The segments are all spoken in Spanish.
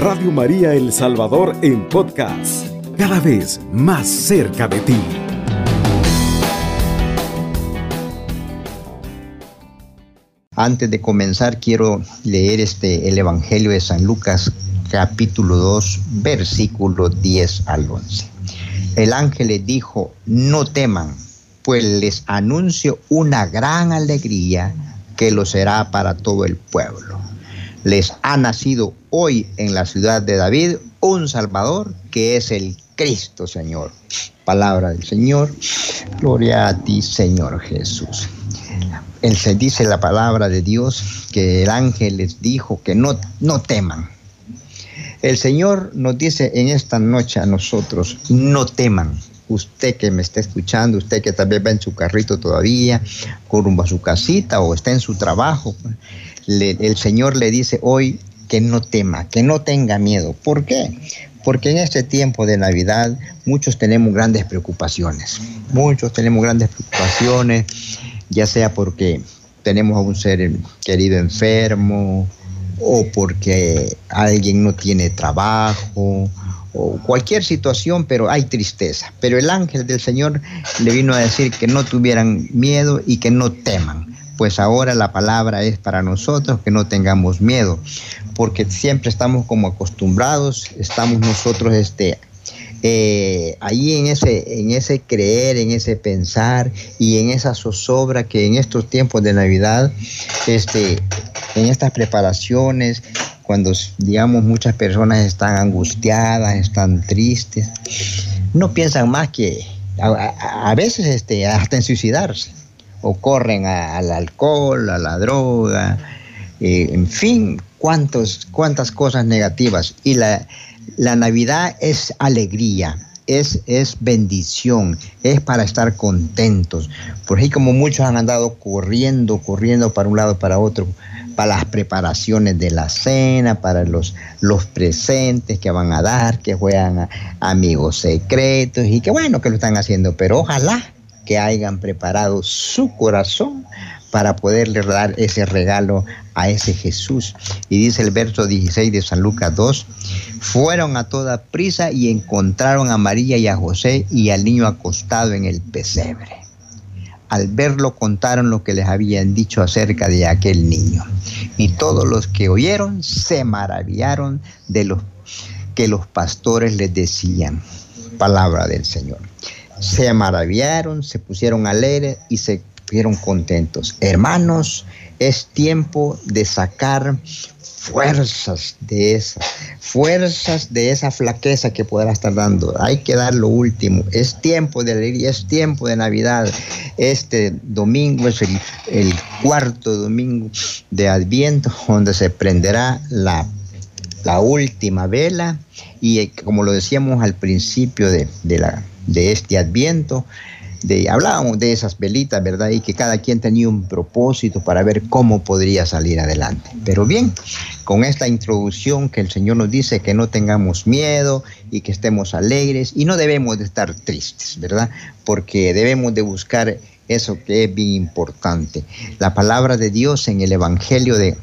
Radio María El Salvador en podcast, cada vez más cerca de ti. Antes de comenzar quiero leer este el Evangelio de San Lucas capítulo 2 versículo 10 al 11. El ángel les dijo, no teman, pues les anuncio una gran alegría que lo será para todo el pueblo. Les ha nacido hoy en la ciudad de David un Salvador que es el Cristo Señor. Palabra del Señor. Gloria a ti, Señor Jesús. Él se dice la palabra de Dios que el ángel les dijo que no, no teman. El Señor nos dice en esta noche a nosotros, no teman. Usted que me está escuchando, usted que también va en su carrito todavía, rumbo su casita o está en su trabajo, el Señor le dice hoy que no tema, que no tenga miedo. ¿Por qué? Porque en este tiempo de Navidad muchos tenemos grandes preocupaciones. Muchos tenemos grandes preocupaciones, ya sea porque tenemos a un ser querido enfermo o porque alguien no tiene trabajo o cualquier situación, pero hay tristeza. Pero el ángel del Señor le vino a decir que no tuvieran miedo y que no teman. Pues ahora la palabra es para nosotros que no tengamos miedo, porque siempre estamos como acostumbrados, estamos nosotros este, eh, ahí en ese, en ese creer, en ese pensar y en esa zozobra que en estos tiempos de Navidad, este, en estas preparaciones, cuando digamos muchas personas están angustiadas, están tristes, no piensan más que a, veces este, hasta en suicidarse, o corren al alcohol, a la droga, eh, en fin, cuántos, cuántas cosas negativas. Y la, la Navidad es alegría, es, es, bendición, es para estar contentos. Por ahí como muchos han andado corriendo, corriendo para un lado, para otro, para las preparaciones de la cena, para los, los presentes que van a dar, que juegan amigos secretos y que bueno que lo están haciendo, pero ojalá que hayan preparado su corazón para poderle dar ese regalo a ese Jesús. Y dice el verso 16 de San Lucas 2, fueron a toda prisa y encontraron a María y a José y al niño acostado en el pesebre. Al verlo contaron lo que les habían dicho acerca de aquel niño. Y todos los que oyeron se maravillaron de lo que los pastores les decían. Palabra del Señor. Se maravillaron, se pusieron alegres y se vieron contentos. Hermanos, es tiempo de sacar fuerzas de esas, fuerzas de esa flaqueza que podrá estar dando. Hay que dar lo último. Es tiempo de alegría, es tiempo de Navidad. Este domingo es el, cuarto domingo de Adviento, donde se prenderá la, última vela. Y eh, como lo decíamos al principio de, la, de este Adviento, hablábamos de esas velitas, ¿verdad? Y que cada quien tenía un propósito para ver cómo podría salir adelante. Pero bien, con esta introducción que el Señor nos dice que no tengamos miedo y que estemos alegres y no debemos de estar tristes, ¿verdad? Porque debemos de buscar eso que es bien importante. La palabra de Dios en el Evangelio de,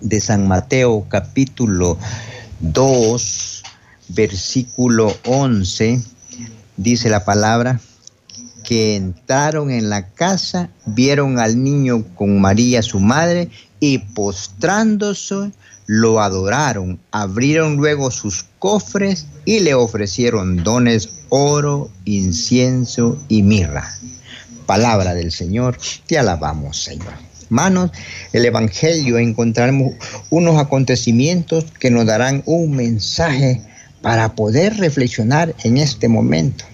de San Mateo capítulo 2, versículo 11, dice la palabra, que entraron en la casa, vieron al niño con María su madre y postrándose lo adoraron, abrieron luego sus cofres y le ofrecieron dones, oro, incienso y mirra. Palabra del Señor, te alabamos Señor. Hermanos, el Evangelio encontraremos unos acontecimientos que nos darán un mensaje para poder reflexionar en este momento.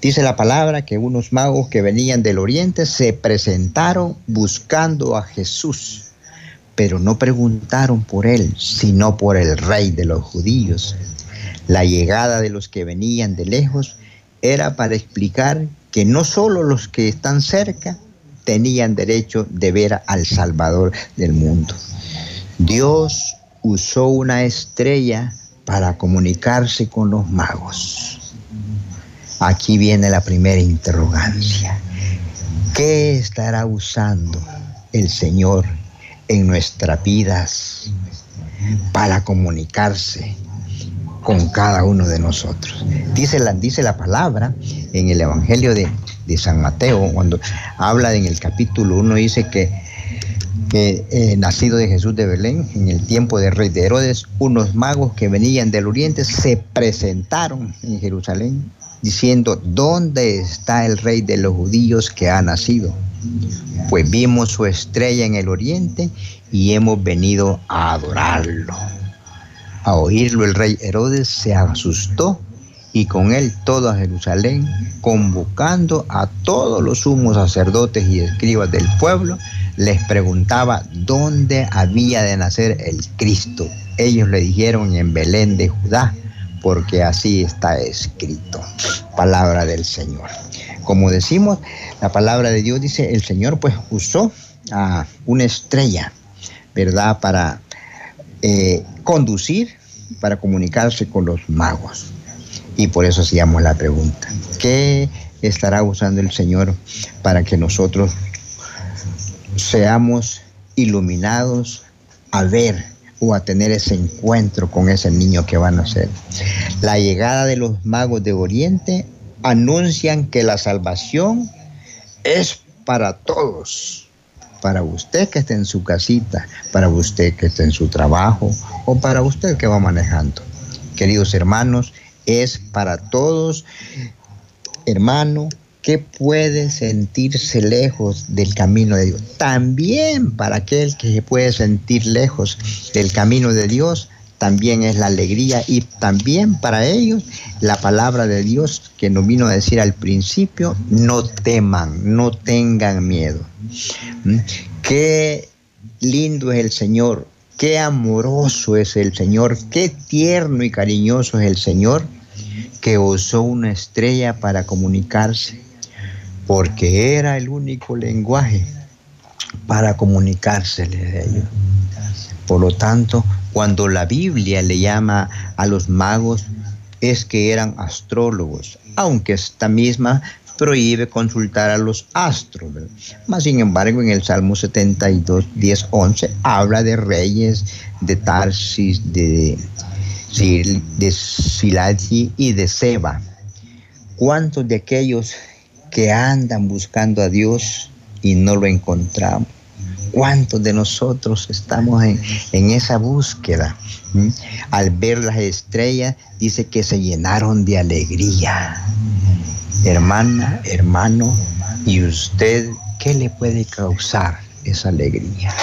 Dice la palabra que unos magos que venían del oriente se presentaron buscando a Jesús, pero no preguntaron por él, sino por el rey de los judíos. La llegada de los que venían de lejos era para explicar que no solo los que están cerca tenían derecho de ver al Salvador del mundo. Dios usó una estrella para comunicarse con los magos. Aquí viene la primera interrogancia. ¿Qué estará usando el Señor en nuestras vidas para comunicarse con cada uno de nosotros. Dice la, dice la palabra en el Evangelio de, San Mateo, cuando habla en el capítulo 1, dice que, que eh, nacido de Jesús de Belén, en el tiempo del rey de Herodes, unos magos que venían del oriente se presentaron en Jerusalén diciendo, ¿dónde está el rey de los judíos que ha nacido? Pues vimos su estrella en el oriente y hemos venido a adorarlo. A oírlo el rey Herodes se asustó y con él todo a Jerusalén, convocando a todos los sumos sacerdotes y escribas del pueblo, les preguntaba dónde había de nacer el Cristo. Ellos le dijeron en Belén de Judá, porque así está escrito. Palabra del Señor. Como decimos, la palabra de Dios dice, el Señor pues usó a una estrella, ¿verdad? Para eh, conducir, para comunicarse con los magos. Y por eso hacíamos la pregunta, ¿qué estará usando el Señor para que nosotros seamos iluminados a ver o a tener ese encuentro con ese niño que van a ser. La llegada de los magos de Oriente anuncian que la salvación es para todos, para usted que esté en su casita, para usted que esté en su trabajo o para usted que va manejando. Queridos hermanos, es para todos, hermano, que puede sentirse lejos del camino de Dios. También para aquel que se puede sentir lejos del camino de Dios, también es la alegría y también para ellos la palabra de Dios que nos vino a decir al principio, no teman, no tengan miedo. ¿Mm? Qué lindo es el Señor, qué amoroso es el Señor, qué tierno y cariñoso es el Señor que usó una estrella para comunicarse porque era el único lenguaje para comunicársele de ellos. Por lo tanto, cuando la Biblia le llama a los magos, es que eran astrólogos, aunque esta misma prohíbe consultar a los astros. Más sin embargo, en el Salmo 72, 10, 11, habla de reyes de Tarsis, de, de y de Seba. ¿Cuántos de aquellos que andan buscando a Dios y no lo encontramos. ¿Cuántos de nosotros estamos en, esa búsqueda? ¿Mm? Al ver las estrellas, dice que se llenaron de alegría. Hermana, hermano, ¿y usted qué le puede causar esa alegría?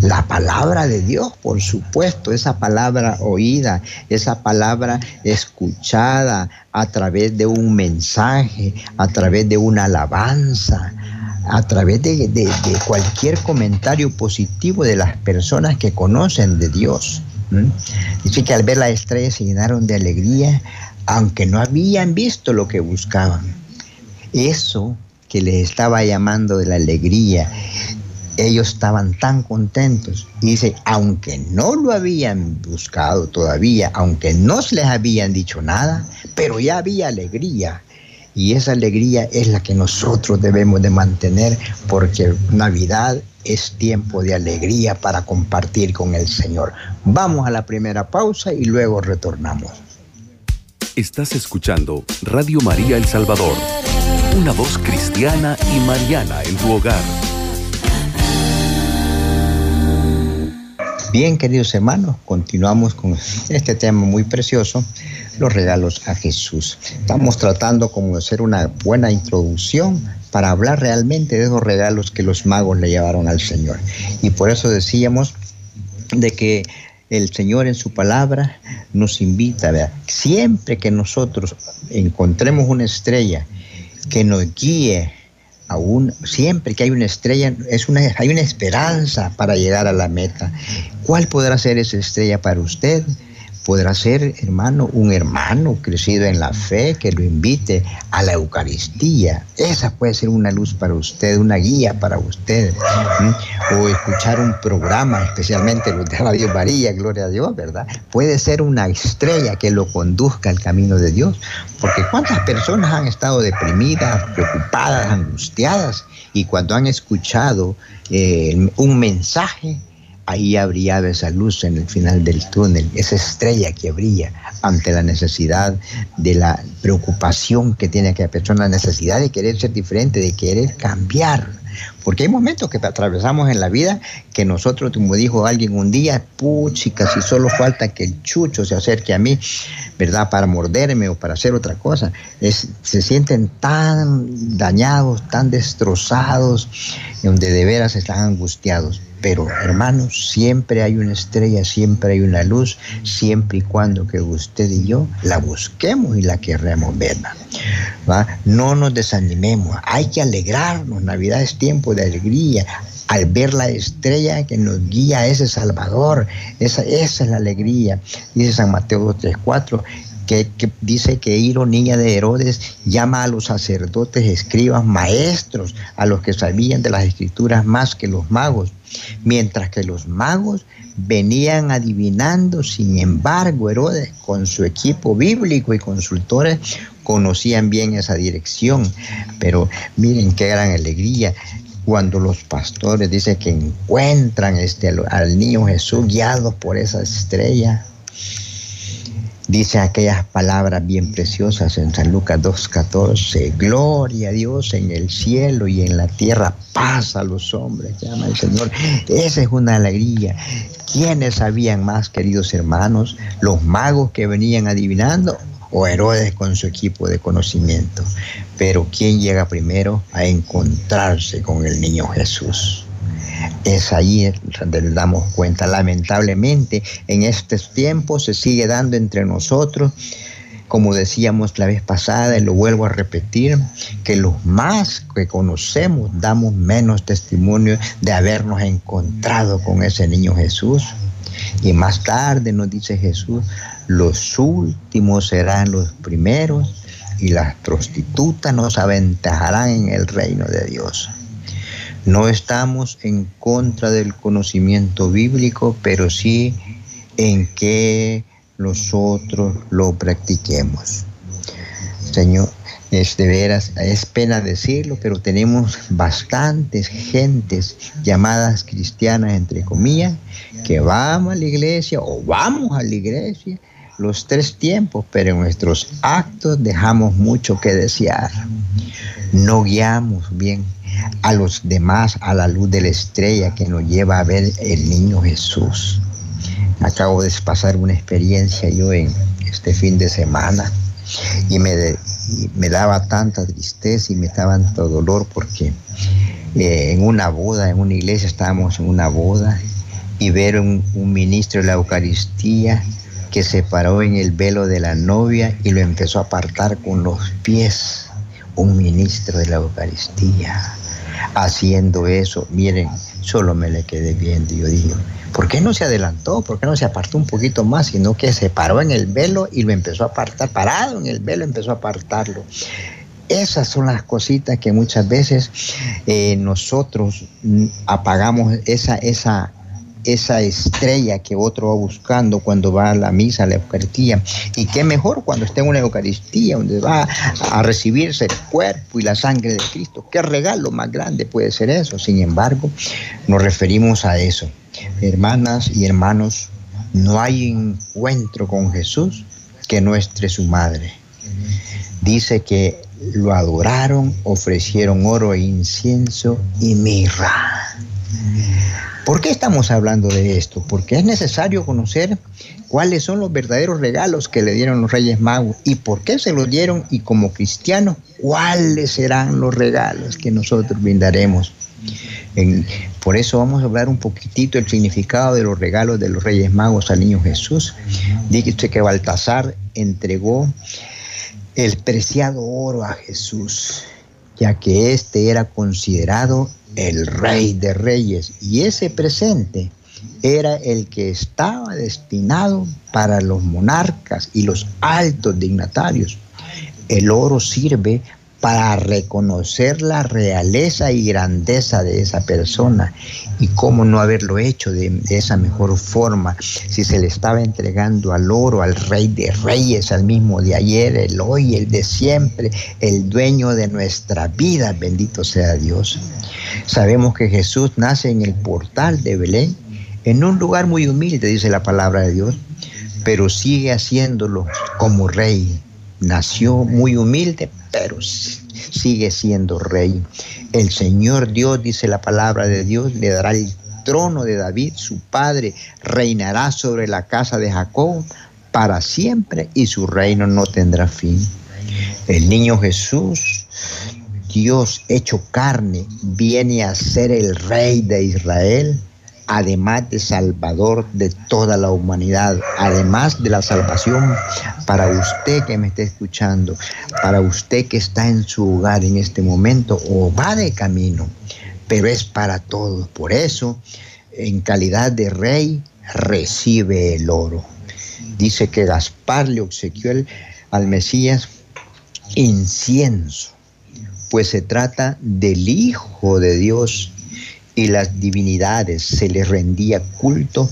La palabra de Dios, por supuesto, esa palabra oída, esa palabra escuchada a través de un mensaje, a través de una alabanza, a través de, cualquier comentario positivo de las personas que conocen de Dios. Dice que al ver la estrella se llenaron de alegría, aunque no habían visto lo que buscaban. Eso que les estaba llamando de la alegría, ellos estaban tan contentos. Dice, aunque no lo habían buscado todavía, aunque no les habían dicho nada, pero ya había alegría. Y esa alegría es la que nosotros debemos de mantener porque Navidad es tiempo de alegría para compartir con el Señor. Vamos a la primera pausa y luego retornamos. Estás escuchando Radio María El Salvador, una voz cristiana y mariana en tu hogar. Bien, queridos hermanos, continuamos con este tema muy precioso, los regalos a Jesús. Estamos tratando como de hacer una buena introducción para hablar realmente de esos regalos que los magos le llevaron al Señor. Y por eso decíamos de que el Señor en su palabra nos invita, ¿verdad? siempre que nosotros encontremos una estrella que nos guíe aún siempre que hay una estrella, es una, hay una esperanza para llegar a la meta. ¿Cuál podrá ser esa estrella para usted? Podrá ser, hermano, un hermano crecido en la fe que lo invite a la Eucaristía. Esa puede ser una luz para usted, una guía para usted. O escuchar un programa, especialmente los de Radio María, Gloria a Dios, ¿verdad? Puede ser una estrella que lo conduzca al camino de Dios. Porque cuántas personas han estado deprimidas, preocupadas, angustiadas, y cuando han escuchado eh, un mensaje, ahí ha brillado esa luz en el final del túnel, esa estrella que brilla ante la necesidad de la preocupación que tiene aquella persona, la necesidad de querer ser diferente, de querer cambiar. Porque hay momentos que atravesamos en la vida que nosotros, como dijo alguien un día, puchica, si solo falta que el chucho se acerque a mí, ¿verdad? Para morderme o para hacer otra cosa. Es, se sienten tan dañados, tan destrozados, donde de veras están angustiados. Pero hermanos, siempre hay una estrella, siempre hay una luz, siempre y cuando que usted y yo la busquemos y la querremos ver. No nos desanimemos, hay que alegrarnos. Navidad es tiempo de alegría. Al ver la estrella que nos guía a ese Salvador, esa, esa es la alegría. Dice San Mateo 3:4 que, dice que Iro, niña de Herodes, llama a los sacerdotes, escribas, maestros, a los que sabían de las escrituras más que los magos, mientras que los magos venían adivinando, sin embargo, Herodes, con su equipo bíblico y consultores, conocían bien esa dirección. Pero miren qué gran alegría cuando los pastores dicen que encuentran este, al niño Jesús guiado por esa estrella Dice aquellas palabras bien preciosas en San Lucas 2.14, gloria a Dios en el cielo y en la tierra, paz a los hombres, llama el Señor. Esa es una alegría. ¿Quiénes sabían más, queridos hermanos? ¿Los magos que venían adivinando o Herodes con su equipo de conocimiento? Pero ¿quién llega primero a encontrarse con el niño Jesús? Es ahí donde damos cuenta. Lamentablemente, en estos tiempos se sigue dando entre nosotros, como decíamos la vez pasada, y lo vuelvo a repetir, que los más que conocemos damos menos testimonio de habernos encontrado con ese niño Jesús. Y más tarde nos dice Jesús, los últimos serán los primeros y las prostitutas nos aventajarán en el reino de Dios. No estamos en contra del conocimiento bíblico, pero sí en que nosotros lo practiquemos. Señor, es de veras, es pena decirlo, pero tenemos bastantes gentes llamadas cristianas, entre comillas, que vamos a la iglesia o vamos a la iglesia los tres tiempos, pero en nuestros actos dejamos mucho que desear. No guiamos bien a los demás a la luz de la estrella que nos lleva a ver el niño Jesús. Acabo de pasar una experiencia yo en este fin de semana y me, me daba tanta tristeza y me daba tanto dolor porque eh, en una boda, en una iglesia, estábamos en una boda y ver un, un ministro de la Eucaristía que se paró en el velo de la novia y lo empezó a apartar con los pies, un ministro de la Eucaristía haciendo eso. Miren, solo me le quedé viendo yo dije, ¿por qué no se adelantó? ¿Por qué no se apartó un poquito más? Sino que se paró en el velo y lo empezó a apartar, parado en el velo empezó a apartarlo. Esas son las cositas que muchas veces eh, nosotros mm, apagamos esa, esa, esa estrella que otro va buscando cuando va a la misa, a la Eucaristía. Y qué mejor cuando está en una Eucaristía donde va a recibirse el cuerpo y la sangre de Cristo. Qué regalo más grande puede ser eso. Sin embargo, nos referimos a eso. Hermanas y hermanos, no hay encuentro con Jesús que nuestre su madre. Dice que lo adoraron, ofrecieron oro e incienso y mirra. ¿Por qué estamos hablando de esto? Porque es necesario conocer cuáles son los verdaderos regalos que le dieron los Reyes Magos y por qué se los dieron y como cristianos, cuáles serán los regalos que nosotros brindaremos. por eso vamos a hablar un poquitito del significado de los regalos de los Reyes Magos al niño Jesús. Dice que Baltasar entregó el preciado oro a Jesús, ya que éste era considerado el rey de reyes. Y ese presente era el que estaba destinado para los monarcas y los altos dignatarios. El oro sirve para reconocer la realeza y grandeza de esa persona y cómo no haberlo hecho de, esa mejor forma si se le estaba entregando al oro, al rey de reyes, al mismo de ayer, el hoy, el de siempre, el dueño de nuestra vida, bendito sea Dios. Sabemos que Jesús nace en el portal de Belén en un lugar muy humilde, dice la palabra de Dios, pero sigue haciéndolo como rey. Nació muy humilde, pero sigue siendo rey. El Señor Dios, dice la palabra de Dios, le dará el trono de David, su padre, reinará sobre la casa de Jacob para siempre y su reino no tendrá fin. El niño Jesús, Dios hecho carne, viene a ser el rey de Israel además de Salvador de toda la humanidad, además de la salvación para usted que me está escuchando, para usted que está en su hogar en este momento o va de camino, pero es para todos. Por eso, en calidad de rey, recibe el oro. Dice que Gaspar le obsequió al Mesías incienso, pues se trata del Hijo de Dios y las divinidades se les rendía culto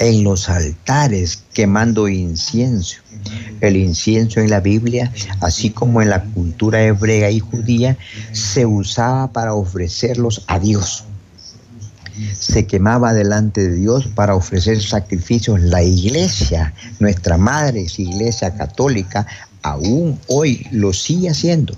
en los altares quemando incienso. El incienso en la Biblia, así como en la cultura hebrea y judía, se usaba para ofrecerlos a Dios. Se quemaba delante de Dios para ofrecer sacrificios. La iglesia, nuestra madre iglesia católica, aún hoy lo sigue haciendo.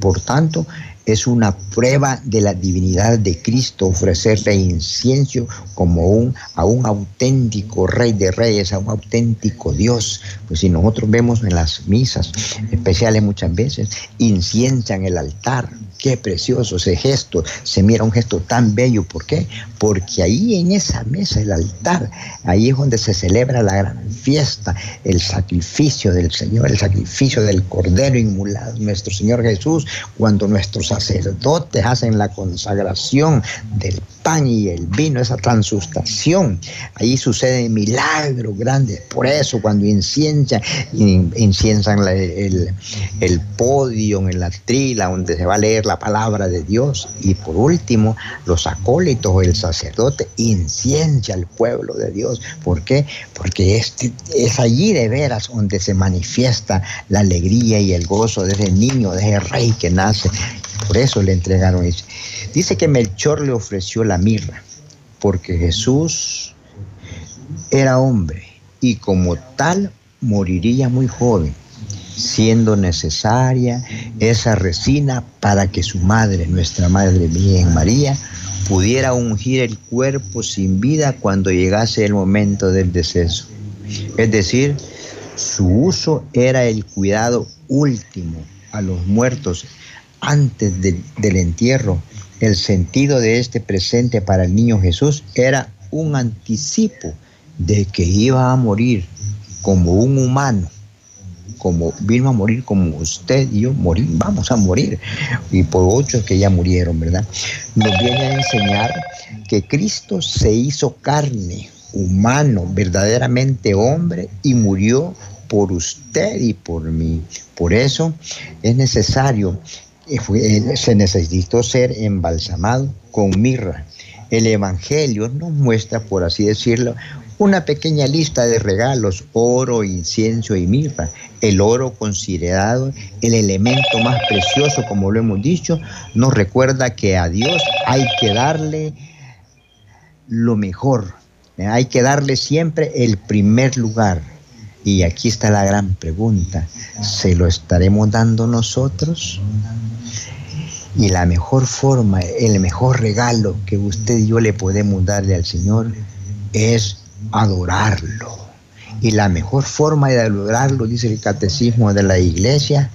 Por tanto, es una prueba de la divinidad de Cristo ofrecerle incienso como un, a un auténtico rey de reyes, a un auténtico Dios. Pues si nosotros vemos en las misas especiales muchas veces, inciensan el altar. Qué precioso ese gesto. Se mira un gesto tan bello. ¿Por qué? Porque ahí en esa mesa, el altar, ahí es donde se celebra la gran fiesta, el sacrificio del Señor, el sacrificio del Cordero inmolado, nuestro Señor Jesús, cuando nuestros sacerdotes hacen la consagración del pan y el vino, esa transustación. Ahí suceden milagros grandes. Por eso cuando inciensan, el, el podio en la trila donde se va a leer la palabra de Dios. Y por último, los acólitos o el sacerdote inciencia al pueblo de Dios. ¿Por qué? Porque este, es allí de veras donde se manifiesta la alegría y el gozo de ese niño, de ese rey que nace. Por eso le entregaron eso. Dice que Melchor le ofreció la mirra, porque Jesús era hombre y como tal moriría muy joven, siendo necesaria esa resina para que su madre, nuestra Madre Virgen María, pudiera ungir el cuerpo sin vida cuando llegase el momento del deceso. Es decir, su uso era el cuidado último a los muertos antes del entierro. El sentido de este presente para el niño Jesús era un anticipo de que iba a morir como un humano, como vino a morir como usted y yo morir, vamos a morir. Y por ocho que ya murieron, ¿verdad? Nos viene a enseñar que Cristo se hizo carne, humano, verdaderamente hombre, y murió por usted y por mí. Por eso es necesario se necesitó ser embalsamado con mirra. El Evangelio nos muestra, por así decirlo, una pequeña lista de regalos, oro, incienso y mirra. El oro considerado el elemento más precioso, como lo hemos dicho, nos recuerda que a Dios hay que darle lo mejor, hay que darle siempre el primer lugar. Y aquí está la gran pregunta, ¿se lo estaremos dando nosotros? Y la mejor forma, el mejor regalo que usted y yo le podemos darle al Señor es adorarlo. Y la mejor forma de adorarlo, dice el catecismo de la iglesia,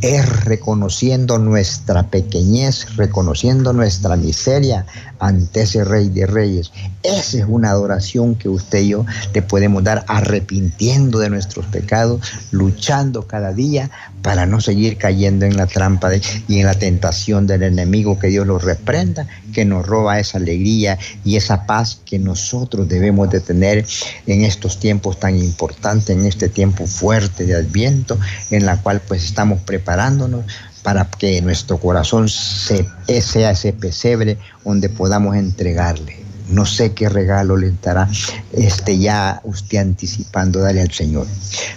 es reconociendo nuestra pequeñez, reconociendo nuestra miseria ante ese Rey de Reyes. Esa es una adoración que usted y yo le podemos dar arrepintiendo de nuestros pecados, luchando cada día para no seguir cayendo en la trampa y en la tentación del enemigo, que Dios lo reprenda, que nos roba esa alegría y esa paz que nosotros debemos de tener en estos tiempos tan importantes, en este tiempo fuerte de Adviento, en la cual pues estamos preparándonos para que nuestro corazón sea ese pesebre donde podamos entregarle. No sé qué regalo le estará este, ya usted anticipando darle al Señor.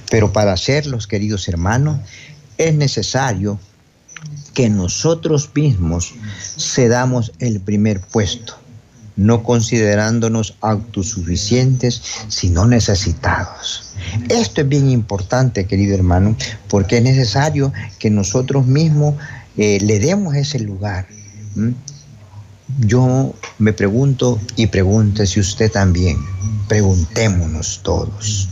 Pero para hacerlos, queridos hermanos, es necesario que nosotros mismos cedamos el primer puesto. no considerándonos autosuficientes, sino necesitados. Esto es bien importante, querido hermano, porque es necesario que nosotros mismos eh, le demos ese lugar. Yo me pregunto y pregúntese usted también, preguntémonos todos.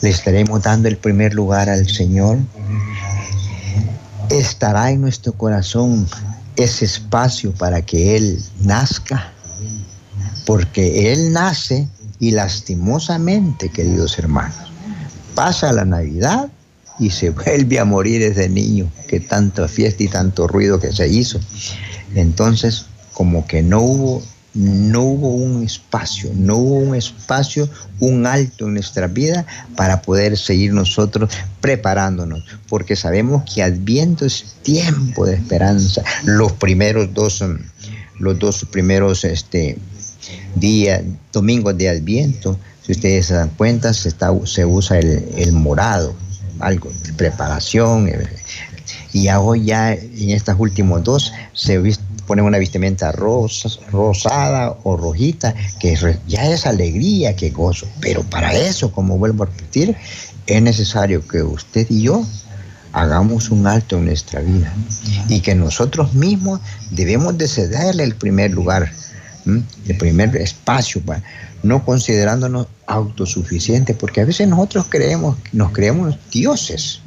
¿Le estaremos dando el primer lugar al Señor? ¿Estará en nuestro corazón ese espacio para que Él nazca? Porque Él nace y lastimosamente, queridos hermanos, pasa la Navidad y se vuelve a morir ese niño, que tanta fiesta y tanto ruido que se hizo. Entonces, como que no hubo no hubo un espacio, no hubo un espacio, un alto en nuestra vida para poder seguir nosotros preparándonos, porque sabemos que Adviento es tiempo de esperanza. Los primeros dos, los dos primeros este, días, domingos de Adviento, si ustedes se dan cuenta, se, está, se usa el, el morado, algo de preparación. Eh, y ahora ya en estos últimos dos se pone una vestimenta rosa, rosada o rojita, que ya es alegría, que gozo. Pero para eso, como vuelvo a repetir, es necesario que usted y yo hagamos un alto en nuestra vida y que nosotros mismos debemos de cederle el primer lugar, el primer espacio, no considerándonos autosuficientes, porque a veces nosotros creemos, nos creemos dioses.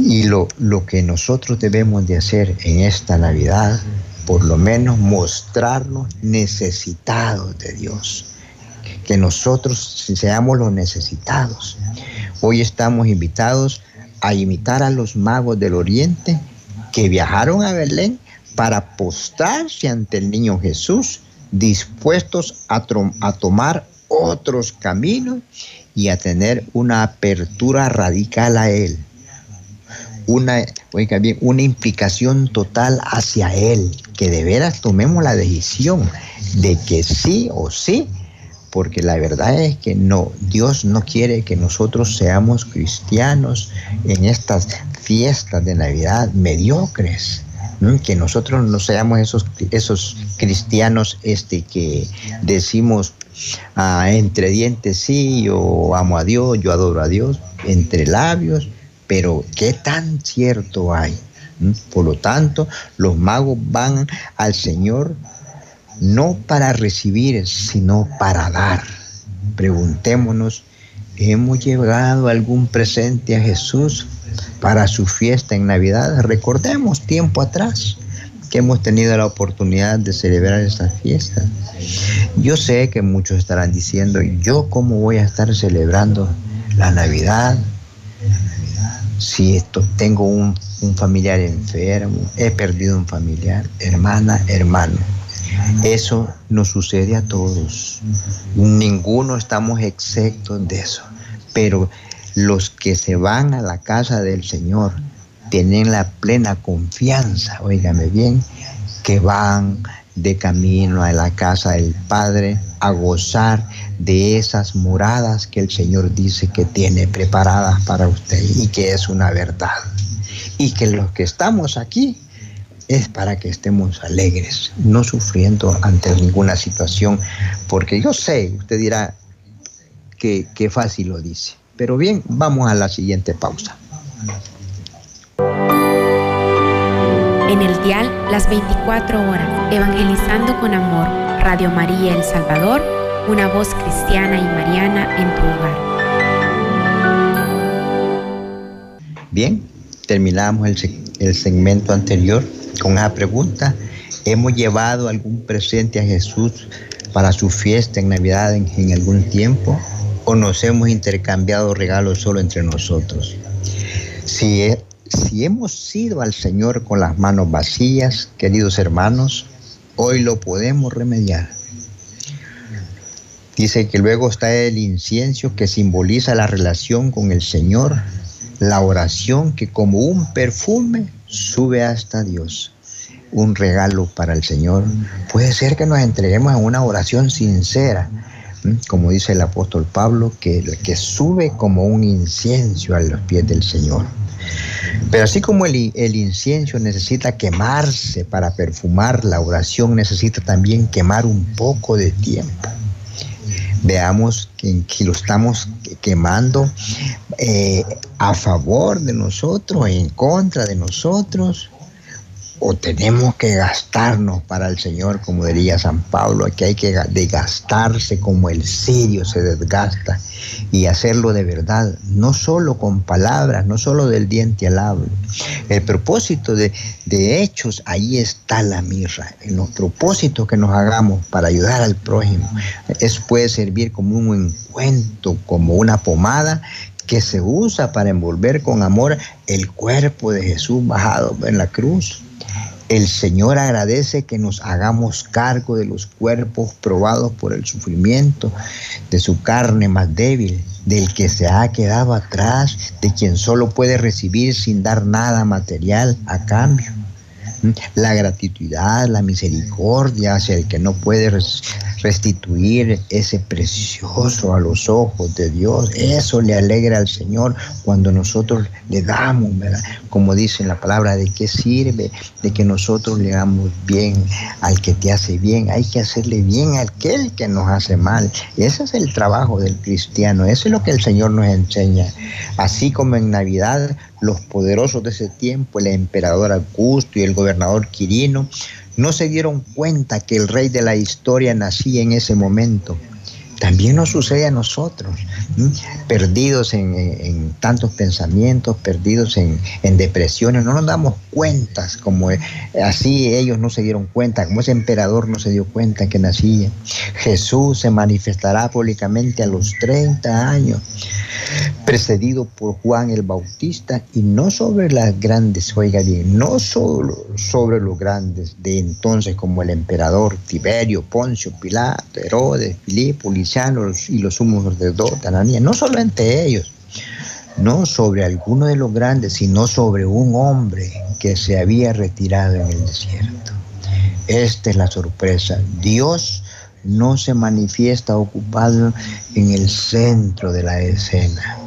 Y lo, lo que nosotros debemos de hacer en esta Navidad, por lo menos mostrarnos necesitados de Dios, que nosotros seamos los necesitados. Hoy estamos invitados a imitar a los magos del Oriente que viajaron a Belén para postrarse ante el niño Jesús dispuestos a, a tomar otros caminos y a tener una apertura radical a Él. Una, una implicación total hacia Él, que de veras tomemos la decisión de que sí o sí, porque la verdad es que no, Dios no quiere que nosotros seamos cristianos en estas fiestas de Navidad mediocres que nosotros no seamos esos, esos cristianos este, que decimos ah, entre dientes sí, yo amo a Dios, yo adoro a Dios, entre labios, pero ¿qué tan cierto hay? Por lo tanto, los magos van al Señor no para recibir, sino para dar. Preguntémonos, ¿hemos llevado algún presente a Jesús? para su fiesta en Navidad. Recordemos tiempo atrás que hemos tenido la oportunidad de celebrar esta fiesta. Yo sé que muchos estarán diciendo, ¿yo cómo voy a estar celebrando la Navidad si esto, tengo un, familiar enfermo, he perdido un familiar, hermana, hermano? Eso nos sucede a todos. Ninguno estamos exentos de eso. Pero los que se van a la casa del Señor tienen la plena confianza, óigame bien, que van de camino a la casa del Padre a gozar de esas moradas que el Señor dice que tiene preparadas para usted y que es una verdad. Y que los que estamos aquí es para que estemos alegres, no sufriendo ante ninguna situación, porque yo sé, usted dirá que, que fácil lo dice. Pero bien, vamos a la siguiente pausa. En el dial, las 24 horas, evangelizando con amor, Radio María El Salvador, una voz cristiana y mariana en tu hogar. Bien, terminamos el, el segmento anterior con una pregunta. ¿Hemos llevado algún presente a Jesús para su fiesta en Navidad en, en algún tiempo? o nos hemos intercambiado regalos solo entre nosotros. Si, si hemos ido al Señor con las manos vacías, queridos hermanos, hoy lo podemos remediar. Dice que luego está el incienso que simboliza la relación con el Señor, la oración que como un perfume sube hasta Dios. Un regalo para el Señor. Puede ser que nos entreguemos a una oración sincera, como dice el apóstol Pablo, que, que sube como un incienso a los pies del Señor. Pero así como el, el, incienso necesita quemarse para perfumar, la oración necesita también quemar un poco de tiempo. Veamos que, lo estamos quemando eh, a favor de nosotros, en contra de nosotros, o tenemos que gastarnos para el Señor, como diría San Pablo, que hay que desgastarse como el sirio se desgasta y hacerlo de verdad, no solo con palabras, no solo del diente al habla. El propósito de, de hechos, ahí está la mirra, en los propósitos que nos hagamos para ayudar al prójimo. Eso puede servir como un encuentro, como una pomada que se usa para envolver con amor el cuerpo de Jesús bajado en la cruz. El Señor agradece que nos hagamos cargo de los cuerpos probados por el sufrimiento, de su carne más débil, del que se ha quedado atrás, de quien solo puede recibir sin dar nada material a cambio. La gratitud, la misericordia hacia el que no puede restituir ese precioso a los ojos de Dios. Eso le alegra al Señor cuando nosotros le damos. Como dice en la palabra, ¿de qué sirve? De que nosotros le damos bien al que te hace bien. Hay que hacerle bien a aquel que nos hace mal. Ese es el trabajo del cristiano. Eso es lo que el Señor nos enseña. Así como en Navidad los poderosos de ese tiempo, el emperador Augusto y el gobernador Quirino, no se dieron cuenta que el rey de la historia nacía en ese momento. También nos sucede a nosotros, perdidos en, tantos pensamientos, perdidos en, depresiones, no nos damos cuenta, como así ellos no se dieron cuenta, como ese emperador no se dio cuenta que nacía. Jesús se manifestará públicamente a los 30 años precedido por Juan el Bautista, y no sobre las grandes, oiga bien, no solo sobre los grandes de entonces como el emperador Tiberio, Poncio, Pilato, Herodes, Filipo, Y los sumos de Ananías, no solo entre ellos, no sobre alguno de los grandes, sino sobre un hombre que se había retirado en el desierto. Esta es la sorpresa. Dios no se manifiesta ocupado en el centro de la escena.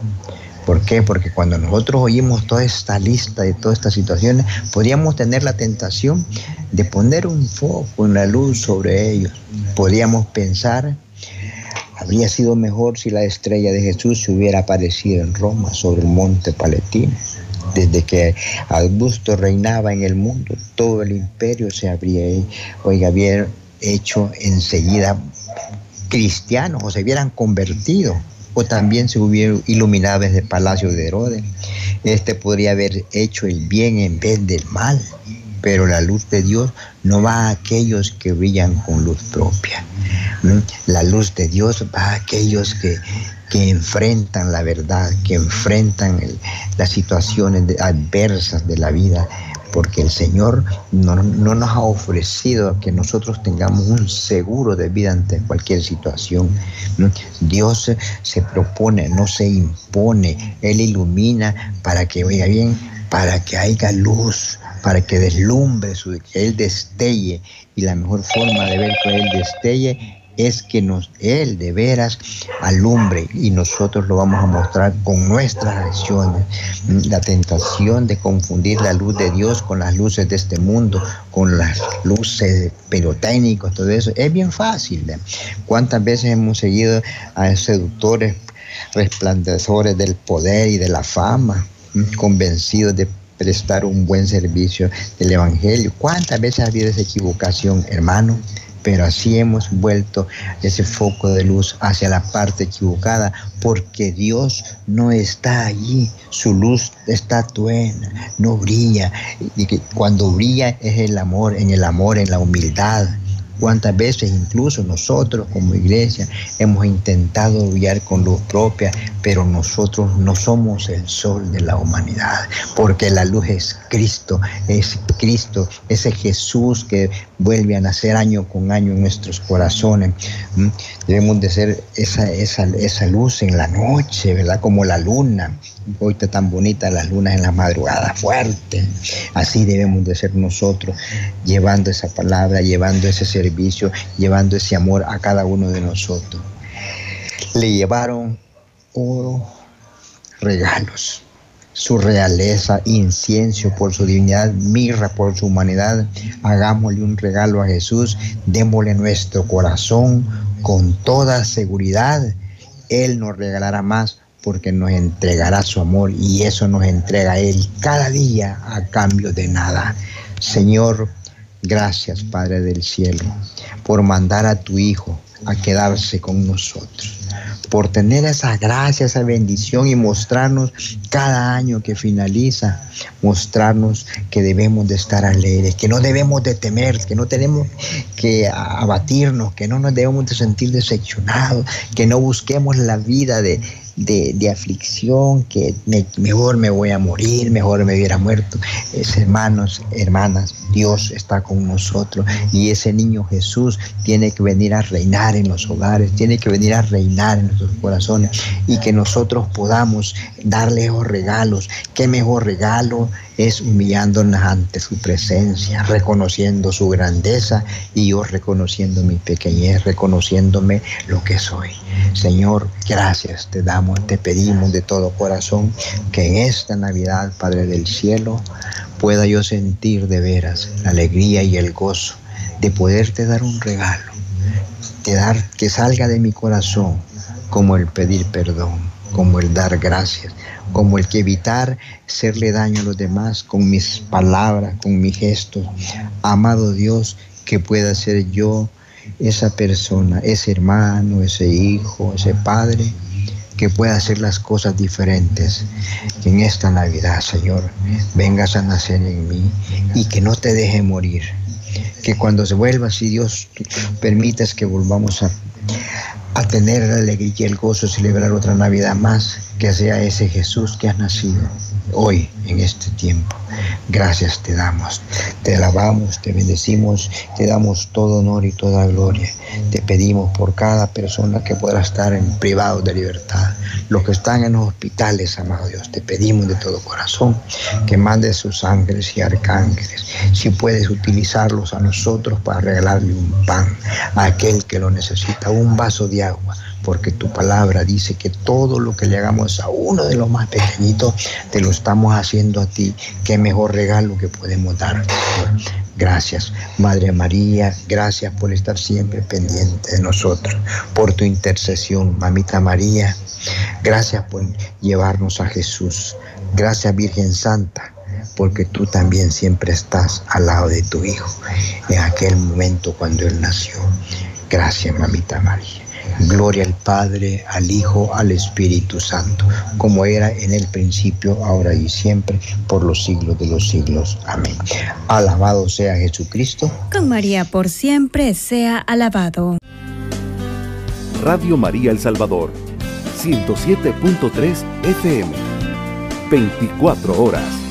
¿Por qué? Porque cuando nosotros oímos toda esta lista de todas estas situaciones, podríamos tener la tentación de poner un foco, una luz sobre ellos. Podríamos pensar, habría sido mejor si la estrella de Jesús se hubiera aparecido en Roma, sobre el monte Paletino. Desde que Augusto reinaba en el mundo, todo el imperio se habría, oiga, hecho enseguida cristianos o se hubieran convertido o también se hubieran iluminado desde el palacio de Herodes. Este podría haber hecho el bien en vez del mal, pero la luz de Dios no va a aquellos que brillan con luz propia. La luz de Dios va a aquellos que, que enfrentan la verdad, que enfrentan las situaciones adversas de la vida porque el Señor no, nos ha ofrecido que nosotros tengamos un seguro de vida ante cualquier situación. Dios se propone, no se impone, Él ilumina para que vaya bien, para que haya luz, para que deslumbre, que Él destelle. Y la mejor forma de ver que Él destelle es que nos, Él de veras alumbre y nosotros lo vamos a mostrar con nuestras acciones. La tentación de confundir la luz de Dios con las luces de este mundo, con las luces pirotécnicos, todo eso, es bien fácil. ¿Cuántas veces hemos seguido a seductores resplandecedores del poder y de la fama, convencidos de prestar un buen servicio del Evangelio? ¿Cuántas veces ha habido esa equivocación, hermano? pero así hemos vuelto ese foco de luz hacia la parte equivocada, porque Dios no está allí, su luz está tuena, no brilla, y cuando brilla es el amor, en el amor, en la humildad, Cuántas veces incluso nosotros como iglesia hemos intentado brillar con luz propia, pero nosotros no somos el sol de la humanidad, porque la luz es Cristo, es Cristo, ese Jesús que vuelve a nacer año con año en nuestros corazones. Debemos de ser esa, esa, esa luz en la noche, ¿verdad? Como la luna. Está tan bonita las lunas en la madrugada, fuerte. Así debemos de ser nosotros, llevando esa palabra, llevando ese servicio, llevando ese amor a cada uno de nosotros. Le llevaron oro, regalos, su realeza, incienso por su divinidad, mirra por su humanidad. Hagámosle un regalo a Jesús, démosle nuestro corazón con toda seguridad. Él nos regalará más porque nos entregará su amor y eso nos entrega Él cada día a cambio de nada. Señor, gracias Padre del cielo por mandar a tu Hijo a quedarse con nosotros, por tener esa gracia, esa bendición y mostrarnos cada año que finaliza, mostrarnos que debemos de estar alegres, que no debemos de temer, que no tenemos que abatirnos, que no nos debemos de sentir decepcionados, que no busquemos la vida de, de, aflicción, que mejor me voy a morir, mejor me hubiera muerto. Es, hermanos, hermanas, Dios está con nosotros y ese niño Jesús tiene que venir a reinar en los hogares, tiene que venir a reinar en nuestros corazones y que nosotros podamos darle esos regalos. ¿Qué mejor regalo? Es humillándonos ante su presencia, reconociendo su grandeza y yo reconociendo mi pequeñez, reconociéndome lo que soy. Señor, gracias te damos, te pedimos de todo corazón que en esta Navidad, Padre del Cielo, pueda yo sentir de veras la alegría y el gozo de poderte dar un regalo, de dar que salga de mi corazón como el pedir perdón, como el dar gracias, como el que evitar hacerle daño a los demás con mis palabras, con mis gestos. Amado Dios, que pueda ser yo esa persona, ese hermano, ese hijo, ese padre, que pueda hacer las cosas diferentes. Que en esta Navidad, Señor, vengas a nacer en mí y que no te deje morir. Que cuando se vuelva, si Dios permitas que volvamos a, a tener la alegría y el gozo, celebrar otra Navidad más, que sea ese Jesús que ha nacido hoy, en este tiempo. Gracias te damos, te alabamos, te bendecimos, te damos todo honor y toda gloria. Te pedimos por cada persona que pueda estar en privado de libertad, los que están en los hospitales, amado Dios, te pedimos de todo corazón que mandes sus ángeles y arcángeles. Si puedes utilizarlos a nosotros para regalarle un pan a aquel que lo necesita, un vaso de agua porque tu palabra dice que todo lo que le hagamos a uno de los más pequeñitos, te lo estamos haciendo a ti. Qué mejor regalo que podemos dar, Gracias, Madre María, gracias por estar siempre pendiente de nosotros, por tu intercesión, Mamita María. Gracias por llevarnos a Jesús. Gracias, Virgen Santa porque tú también siempre estás al lado de tu Hijo en aquel momento cuando Él nació. Gracias, mamita María. Gloria al Padre, al Hijo, al Espíritu Santo, como era en el principio, ahora y siempre, por los siglos de los siglos. Amén. Alabado sea Jesucristo. Con María por siempre sea alabado. Radio María El Salvador, 107.3 FM, 24 horas.